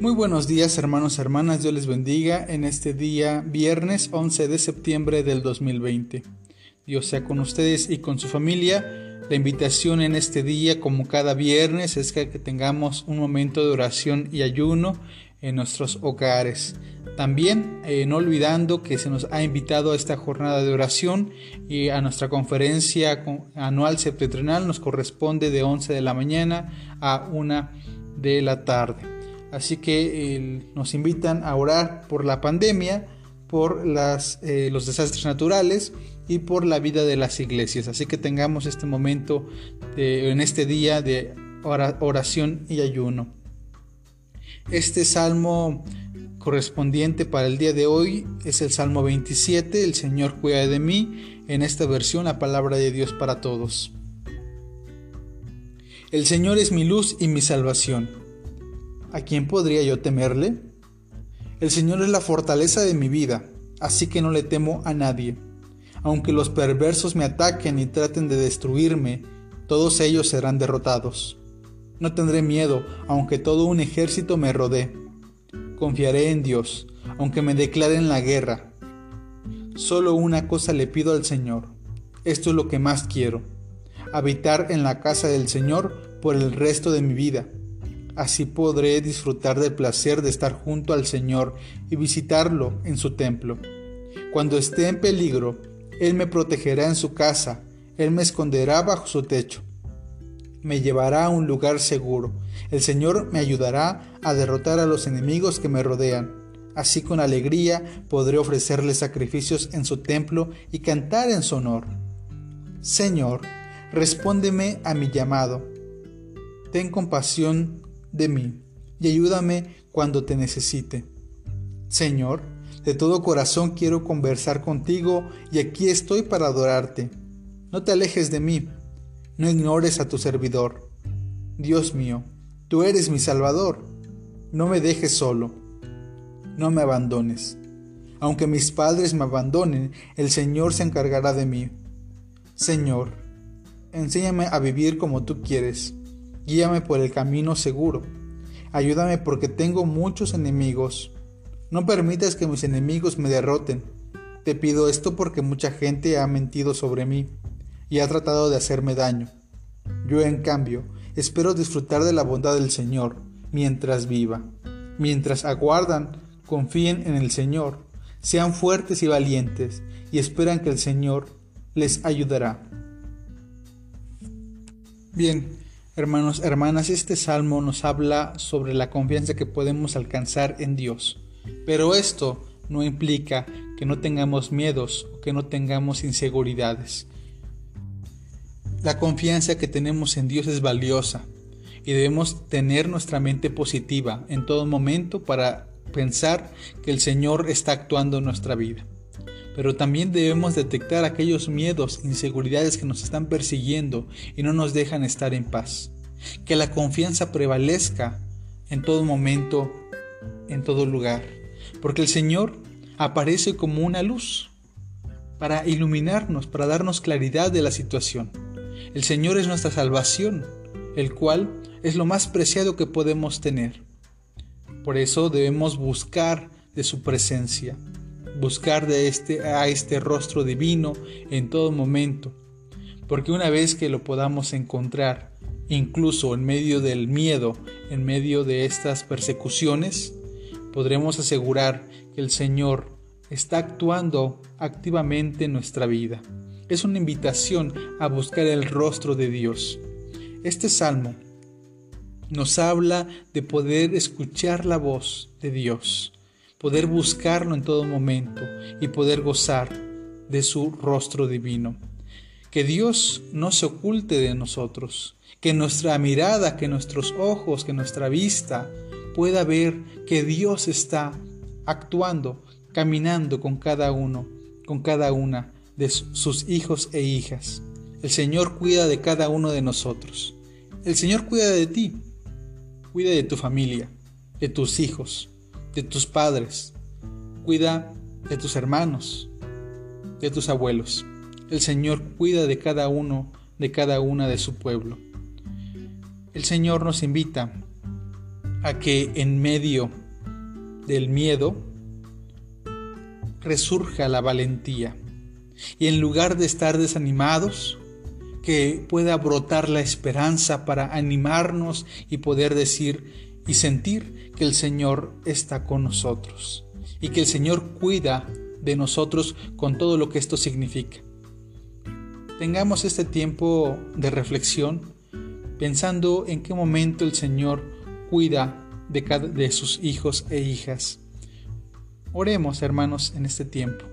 Muy buenos días hermanos y hermanas, Dios les bendiga en este día viernes 11 de septiembre del 2020. Dios sea con ustedes y con su familia. La invitación en este día, como cada viernes, es que tengamos un momento de oración y ayuno en nuestros hogares. También eh, no olvidando que se nos ha invitado a esta jornada de oración y a nuestra conferencia anual septentrional nos corresponde de 11 de la mañana a 1 de la tarde. Así que nos invitan a orar por la pandemia, por eh, los desastres naturales y por la vida de las iglesias. Así que tengamos este momento en este día de oración y ayuno. Este salmo correspondiente para el día de hoy es el Salmo 27, el Señor cuida de mí, en esta versión la palabra de Dios para todos. El Señor es mi luz y mi salvación. ¿A quién podría yo temerle? El Señor es la fortaleza de mi vida, así que no le temo a nadie. Aunque los perversos me ataquen y traten de destruirme, todos ellos serán derrotados. No tendré miedo, aunque todo un ejército me rodee. Confiaré en Dios, aunque me declaren la guerra. Solo una cosa le pido al Señor. Esto es lo que más quiero. Habitar en la casa del Señor por el resto de mi vida Así podré disfrutar del placer de estar junto al Señor y visitarlo en su templo. Cuando esté en peligro, Él me protegerá en su casa, Él me esconderá bajo su techo. Me llevará a un lugar seguro. El Señor me ayudará a derrotar a los enemigos que me rodean. Así con alegría podré ofrecerle sacrificios en su templo y cantar en su honor. Señor, respóndeme a mi llamado. Ten compasión de mí y ayúdame cuando te necesite. Señor, de todo corazón quiero conversar contigo y aquí estoy para adorarte. No te alejes de mí, no ignores a tu servidor. Dios mío, tú eres mi Salvador. No me dejes solo, no me abandones. Aunque mis padres me abandonen, el Señor se encargará de mí. Señor, enséñame a vivir como tú quieres Guíame por el camino seguro. Ayúdame porque tengo muchos enemigos. No permitas que mis enemigos me derroten. Te pido esto porque mucha gente ha mentido sobre mí y ha tratado de hacerme daño. Yo, en cambio, espero disfrutar de la bondad del Señor mientras viva. Mientras aguardan, confíen en el Señor, sean fuertes y valientes y esperan que el Señor les ayudará. Bien, Hermanos, hermanas, este salmo nos habla sobre la confianza que podemos alcanzar en Dios. Pero esto no implica que no tengamos miedos o que no tengamos inseguridades. La confianza que tenemos en Dios es valiosa y debemos tener nuestra mente positiva en todo momento para pensar que el Señor está actuando en nuestra vida pero también debemos detectar aquellos miedos, inseguridades que nos están persiguiendo y no nos dejan estar en paz. Que la confianza prevalezca en todo momento, en todo lugar, porque el Señor aparece como una luz para iluminarnos, para darnos claridad de la situación. El Señor es nuestra salvación, el cual es lo más preciado que podemos tener. Por eso debemos buscar de su presencia buscar de este, a este rostro divino en todo momento, porque una vez que lo podamos encontrar, incluso en medio del miedo, en medio de estas persecuciones, podremos asegurar que el Señor está actuando activamente en nuestra vida. Es una invitación a buscar el rostro de Dios. Este salmo nos habla de poder escuchar la voz de Dios poder buscarlo en todo momento y poder gozar de su rostro divino. Que Dios no se oculte de nosotros, que nuestra mirada, que nuestros ojos, que nuestra vista pueda ver que Dios está actuando, caminando con cada uno, con cada una de sus hijos e hijas. El Señor cuida de cada uno de nosotros. El Señor cuida de ti, cuida de tu familia, de tus hijos, de tus padres, cuida de tus hermanos, de tus abuelos. El Señor cuida de cada uno, de cada una de su pueblo. El Señor nos invita a que en medio del miedo resurja la valentía. Y en lugar de estar desanimados, que pueda brotar la esperanza para animarnos y poder decir y sentir que el Señor está con nosotros y que el Señor cuida de nosotros con todo lo que esto significa. Tengamos este tiempo de reflexión pensando en qué momento el Señor cuida de, cada, de sus hijos e hijas. Oremos, hermanos, en este tiempo.